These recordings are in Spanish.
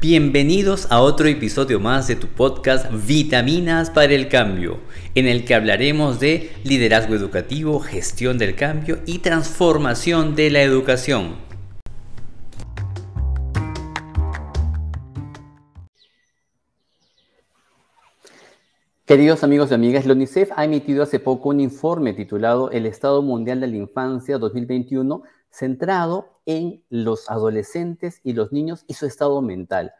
Bienvenidos a otro episodio más de tu podcast Vitaminas para el Cambio, en el que hablaremos de liderazgo educativo, gestión del cambio y transformación de la educación. Queridos amigos y amigas, la UNICEF ha emitido hace poco un informe titulado El Estado Mundial de la Infancia 2021 centrado en los adolescentes y los niños y su estado mental.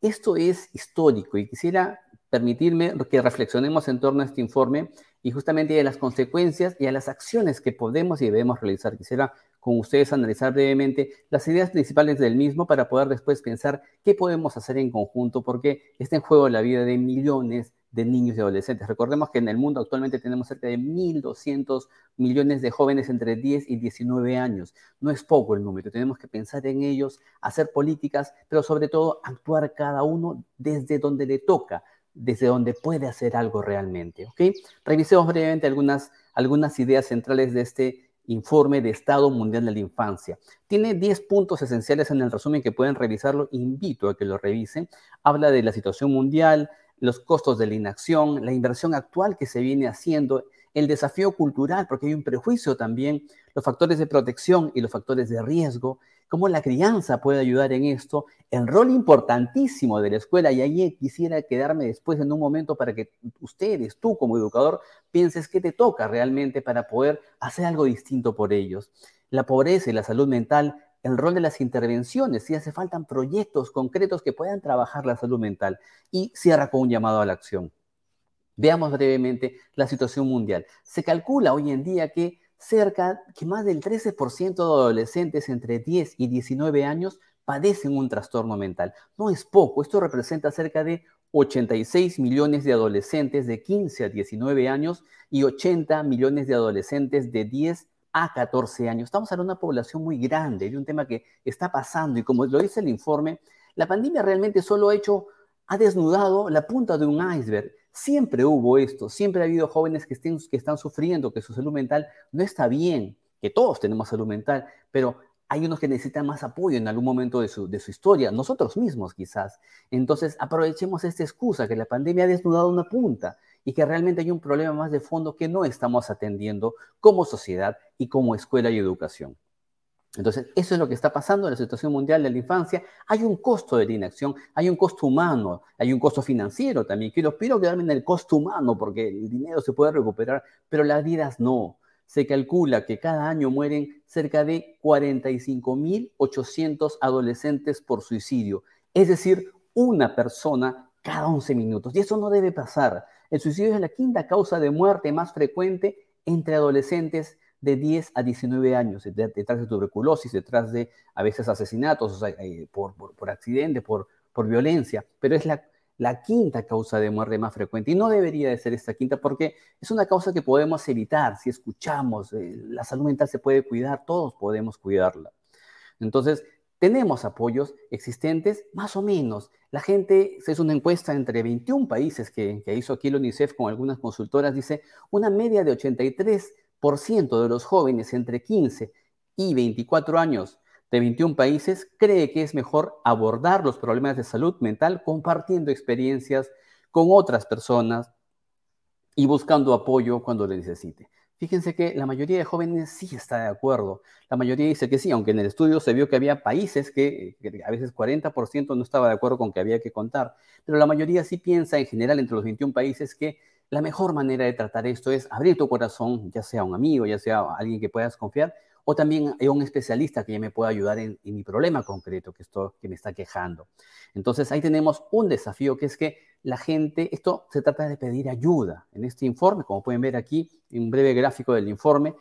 Esto es histórico y quisiera permitirme que reflexionemos en torno a este informe y justamente de las consecuencias y a las acciones que podemos y debemos realizar. Quisiera con ustedes analizar brevemente las ideas principales del mismo para poder después pensar qué podemos hacer en conjunto porque está en juego la vida de millones de niños y adolescentes. Recordemos que en el mundo actualmente tenemos cerca de 1.200 millones de jóvenes entre 10 y 19 años. No es poco el número, tenemos que pensar en ellos, hacer políticas, pero sobre todo actuar cada uno desde donde le toca, desde donde puede hacer algo realmente. ¿ok? Revisemos brevemente algunas, algunas ideas centrales de este informe de Estado Mundial de la Infancia. Tiene 10 puntos esenciales en el resumen que pueden revisarlo. Invito a que lo revisen. Habla de la situación mundial, los costos de la inacción, la inversión actual que se viene haciendo, el desafío cultural, porque hay un prejuicio también, los factores de protección y los factores de riesgo, cómo la crianza puede ayudar en esto, el rol importantísimo de la escuela, y ahí quisiera quedarme después en un momento para que ustedes, tú como educador, pienses qué te toca realmente para poder hacer algo distinto por ellos. La pobreza y la salud mental el rol de las intervenciones, si hace falta proyectos concretos que puedan trabajar la salud mental y cierra con un llamado a la acción. Veamos brevemente la situación mundial. Se calcula hoy en día que cerca, que más del 13% de adolescentes entre 10 y 19 años padecen un trastorno mental. No es poco, esto representa cerca de 86 millones de adolescentes de 15 a 19 años y 80 millones de adolescentes de 10 a 14 años. Estamos hablando de una población muy grande, de un tema que está pasando y como lo dice el informe, la pandemia realmente solo ha hecho, ha desnudado la punta de un iceberg. Siempre hubo esto, siempre ha habido jóvenes que, estén, que están sufriendo, que su salud mental no está bien, que todos tenemos salud mental, pero hay unos que necesitan más apoyo en algún momento de su, de su, historia, nosotros mismos quizás. Entonces, aprovechemos esta excusa que la pandemia ha desnudado una punta y que realmente hay un problema más de fondo que no estamos atendiendo como sociedad y como escuela y educación. Entonces, eso es lo que está pasando en la situación mundial de la infancia. Hay un costo de la inacción, hay un costo humano, hay un costo financiero también. Quiero, quiero quedarme en el costo humano porque el dinero se puede recuperar, pero las vidas no. Se calcula que cada año mueren cerca de 45.800 adolescentes por suicidio, es decir, una persona cada 11 minutos. Y eso no debe pasar. El suicidio es la quinta causa de muerte más frecuente entre adolescentes de 10 a 19 años, detrás de tuberculosis, detrás de a veces asesinatos eh, por, por, accidente, por, por violencia, pero es la, la quinta causa de muerte más frecuente. Y no debería de ser esta quinta porque es una causa que podemos evitar si escuchamos. Eh, la salud mental se puede cuidar, todos podemos cuidarla. Entonces, tenemos apoyos existentes, más o menos. La gente, hizo una encuesta entre 21 países que, hizo aquí el UNICEF con algunas consultoras, dice una media de 83% de los jóvenes entre 15 y 24 años de 21 países cree que es mejor abordar los problemas de salud mental compartiendo experiencias con otras personas y buscando apoyo cuando le necesite. Fíjense que la mayoría de jóvenes sí está de acuerdo. La mayoría dice que sí, aunque en el estudio se vio que había países que, a veces 40% no estaba de acuerdo con que había que contar. Pero la mayoría sí piensa en general entre los 21 países que la mejor manera de tratar esto es abrir tu corazón, ya sea un amigo, ya sea alguien que puedas confiar, o también a un especialista que ya me pueda ayudar en, mi problema concreto que, esto, que me está quejando. Entonces ahí tenemos un desafío que es que la gente, esto se trata de pedir ayuda. En este informe, como pueden ver aquí, en un breve gráfico del informe,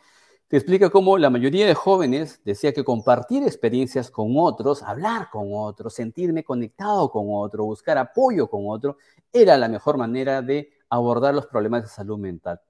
te explica cómo la mayoría de jóvenes decía que compartir experiencias con otros, hablar con otros, sentirme conectado con otro, buscar apoyo con otro, era la mejor manera de abordar los problemas de salud mental.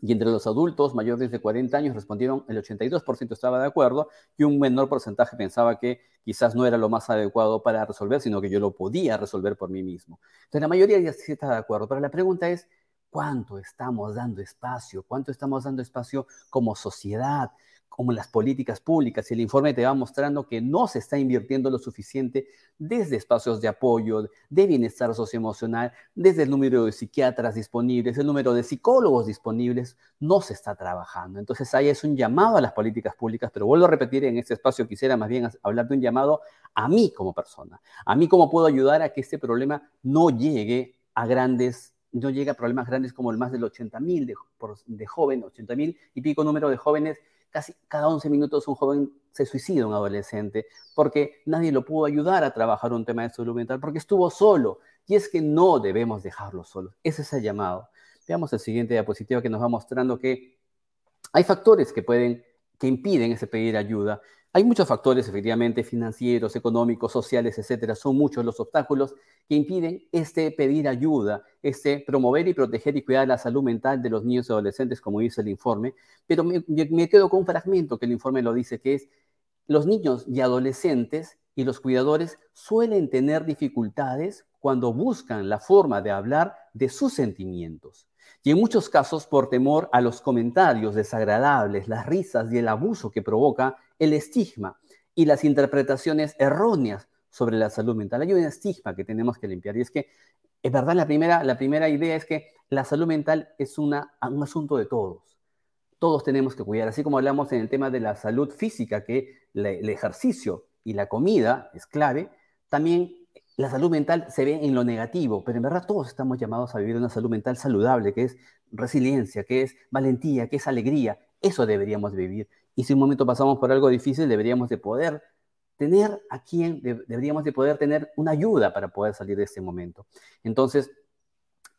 Y entre los adultos mayores de 40 años respondieron el 82% estaba de acuerdo y un menor porcentaje pensaba que quizás no era lo más adecuado para resolver, sino que yo lo podía resolver por mí mismo. Entonces la mayoría ya sí está de acuerdo, pero la pregunta es, ¿cuánto estamos dando espacio? ¿Cuánto estamos dando espacio como sociedad? como las políticas públicas. Y el informe te va mostrando que no se está invirtiendo lo suficiente desde espacios de apoyo, de bienestar socioemocional, desde el número de psiquiatras disponibles, el número de psicólogos disponibles, no se está trabajando. Entonces ahí es un llamado a las políticas públicas, pero vuelvo a repetir, en este espacio quisiera más bien hablar de un llamado a mí como persona, a mí cómo puedo ayudar a que este problema no llegue a grandes no llegue a problemas grandes como el más del 80 mil de, de jóvenes, 80 mil y pico número de jóvenes casi cada 11 minutos un joven se suicida, un adolescente, porque nadie lo pudo ayudar a trabajar un tema de salud mental, porque estuvo solo. Y es que no debemos dejarlo solo. Ese es el llamado. Veamos el siguiente diapositiva que nos va mostrando que hay factores que pueden, que impiden ese pedir ayuda. Hay muchos factores, efectivamente, financieros, económicos, sociales, etcétera. Son muchos los obstáculos que impiden este pedir ayuda, este promover y proteger y cuidar la salud mental de los niños y adolescentes, como dice el informe. Pero me, me quedo con un fragmento que el informe lo dice, que es los niños y adolescentes y los cuidadores suelen tener dificultades cuando buscan la forma de hablar de sus sentimientos. Y en muchos casos por temor a los comentarios desagradables, las risas y el abuso que provoca el estigma y las interpretaciones erróneas sobre la salud mental. Hay un estigma que tenemos que limpiar y es que, es verdad, la primera, la primera idea es que la salud mental es una, un asunto de todos. Todos tenemos que cuidar, así como hablamos en el tema de la salud física, que el ejercicio y la comida es clave, también la salud mental se ve en lo negativo, pero en verdad todos estamos llamados a vivir una salud mental saludable, que es resiliencia, que es valentía, que es alegría. Eso deberíamos vivir. Y si un momento pasamos por algo difícil, deberíamos de poder tener a quien, deberíamos de poder tener una ayuda para poder salir de ese momento. Entonces,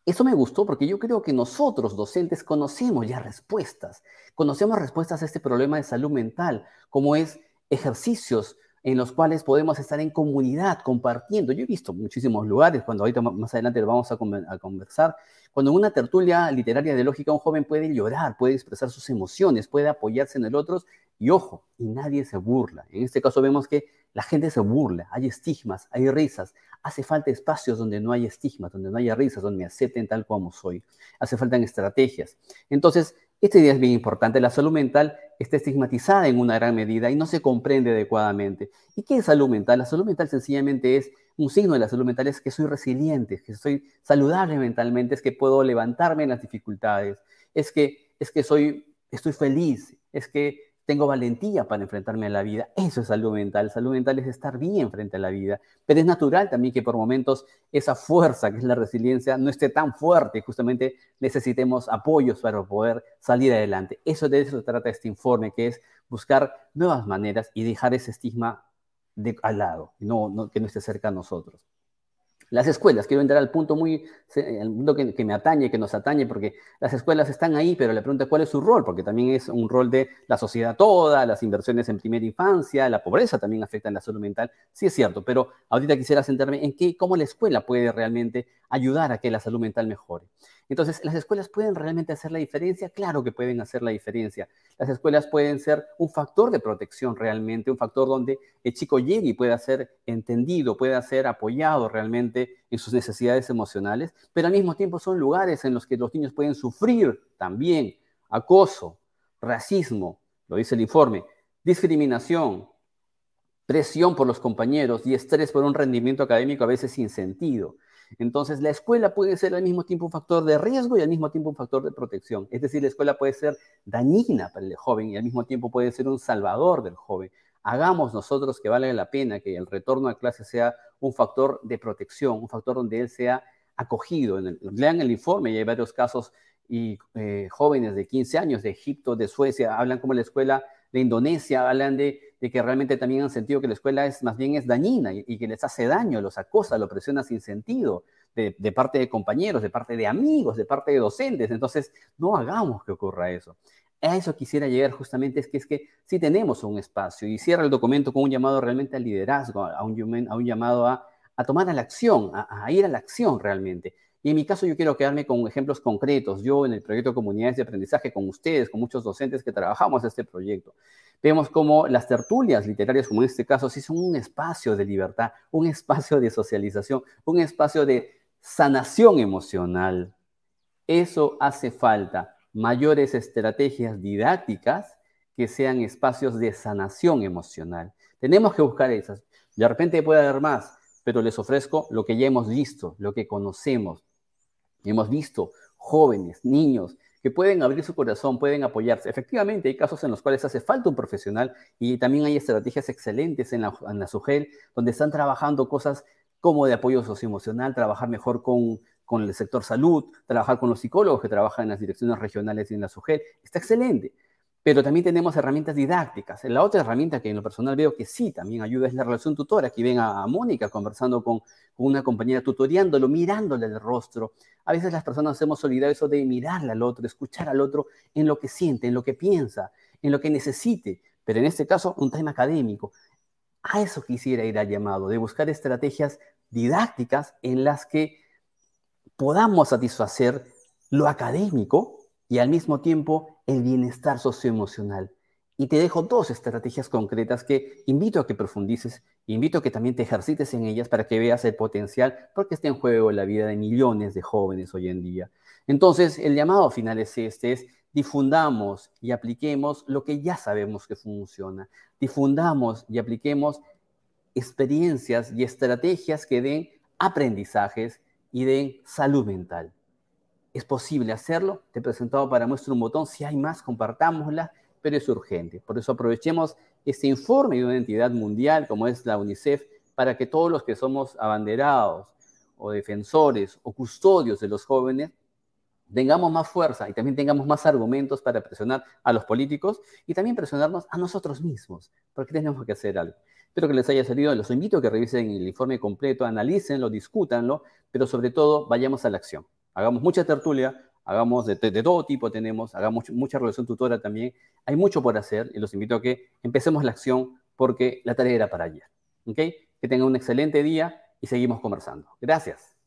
eso me gustó porque yo creo que nosotros, docentes, conocemos ya respuestas. Conocemos respuestas a este problema de salud mental, como es ejercicios en los cuales podemos estar en comunidad, compartiendo. Yo he visto muchísimos lugares, cuando ahorita más adelante lo vamos a, conversar, cuando en una tertulia literaria de lógica un joven puede llorar, puede expresar sus emociones, puede apoyarse en el otro, y ojo, y nadie se burla. En este caso vemos que la gente se burla, hay estigmas, hay risas. Hace falta espacios donde no hay estigmas, donde no haya risas, donde me acepten tal como soy. Hace falta estrategias. Entonces, esta idea es bien importante. La salud mental está estigmatizada en una gran medida y no se comprende adecuadamente. ¿Y qué es salud mental? La salud mental sencillamente es un signo de la salud mental, es que soy resiliente, que soy saludable mentalmente, es que puedo levantarme en las dificultades, es que, es que soy, estoy feliz, es que tengo valentía para enfrentarme a la vida. Eso es salud mental. Salud mental es estar bien frente a la vida. Pero es natural también que por momentos esa fuerza que es la resiliencia no esté tan fuerte. Justamente necesitemos apoyos para poder salir adelante. Eso de eso trata este informe, que es buscar nuevas maneras y dejar ese estigma de, al lado, no, que no esté cerca a nosotros. Las escuelas, quiero entrar al punto muy, el punto que, me atañe, que nos atañe, porque las escuelas están ahí, pero la pregunta cuál es su rol, porque también es un rol de la sociedad toda, las inversiones en primera infancia, la pobreza también afecta en la salud mental, sí es cierto, pero ahorita quisiera centrarme en qué, cómo la escuela puede realmente ayudar a que la salud mental mejore. Entonces, ¿las escuelas pueden realmente hacer la diferencia? Claro que pueden hacer la diferencia. Las escuelas pueden ser un factor de protección realmente, un factor donde el chico llegue y pueda ser entendido, pueda ser apoyado realmente en sus necesidades emocionales, pero al mismo tiempo son lugares en los que los niños pueden sufrir también acoso, racismo, lo dice el informe, discriminación, presión por los compañeros y estrés por un rendimiento académico a veces sin sentido. Entonces, la escuela puede ser al mismo tiempo un factor de riesgo y al mismo tiempo un factor de protección. Es decir, la escuela puede ser dañina para el joven y al mismo tiempo puede ser un salvador del joven. Hagamos nosotros que valga la pena que el retorno a clase sea un factor de protección, un factor donde él sea acogido. lean el informe y hay varios casos y eh, jóvenes de 15 años de Egipto, de Suecia, hablan como la escuela de Indonesia, hablan de, que realmente también han sentido que la escuela es más bien es dañina y, que les hace daño, los acosa, lo presiona sin sentido, de, parte de compañeros, de parte de amigos, de parte de docentes. Entonces, no hagamos que ocurra eso. A eso quisiera llegar justamente, es que es que si tenemos un espacio y cierra el documento con un llamado realmente al liderazgo, a un, a un llamado a, tomar a la acción, a ir a la acción realmente. Y en mi caso yo quiero quedarme con ejemplos concretos. Yo en el proyecto Comunidades de Aprendizaje con ustedes, con muchos docentes que trabajamos este proyecto, vemos como las tertulias literarias, como en este caso, sí son un espacio de libertad, un espacio de socialización, un espacio de sanación emocional. Eso hace falta, mayores estrategias didácticas que sean espacios de sanación emocional. Tenemos que buscar esas. De repente puede haber más, pero les ofrezco lo que ya hemos visto, lo que conocemos. Hemos visto jóvenes, niños, que pueden abrir su corazón, pueden apoyarse. Efectivamente, hay casos en los cuales hace falta un profesional y también hay estrategias excelentes en la, en SUGEL, donde están trabajando cosas como de apoyo socioemocional, trabajar mejor con, con el sector salud, trabajar con los psicólogos que trabajan en las direcciones regionales y en la SUGEL. Está excelente. Pero también tenemos herramientas didácticas. La otra herramienta que en lo personal veo que sí también ayuda es la relación tutora. Aquí ven a, Mónica conversando con, una compañera, tutoriándolo, mirándole el rostro. A veces las personas hemos olvidado eso de mirarle al otro, escuchar al otro en lo que siente, en lo que piensa, en lo que necesite. Pero en este caso, un tema académico. A eso quisiera ir al llamado, de buscar estrategias didácticas en las que podamos satisfacer lo académico y al mismo tiempo el bienestar socioemocional. Y te dejo dos estrategias concretas que invito a que profundices, invito a que también te ejercites en ellas para que veas el potencial, porque está en juego la vida de millones de jóvenes hoy en día. Entonces, el llamado final es este, es difundamos y apliquemos lo que ya sabemos que funciona. Difundamos y apliquemos experiencias y estrategias que den aprendizajes y den salud mental es posible hacerlo. Te he presentado para muestra un botón. Si hay más, compartámosla, pero es urgente. Por eso aprovechemos este informe de una entidad mundial como es la UNICEF para que todos los que somos abanderados o defensores o custodios de los jóvenes tengamos más fuerza y también tengamos más argumentos para presionar a los políticos y también presionarnos a nosotros mismos, porque tenemos que hacer algo. Espero que les haya salido. Los invito a que revisen el informe completo, analícenlo, discútanlo, pero sobre todo vayamos a la acción hagamos mucha tertulia, hagamos de, todo tipo tenemos, hagamos mucha relación tutora también. Hay mucho por hacer y los invito a que empecemos la acción porque la tarea era para ayer. ¿okay? Que tengan un excelente día y seguimos conversando. Gracias.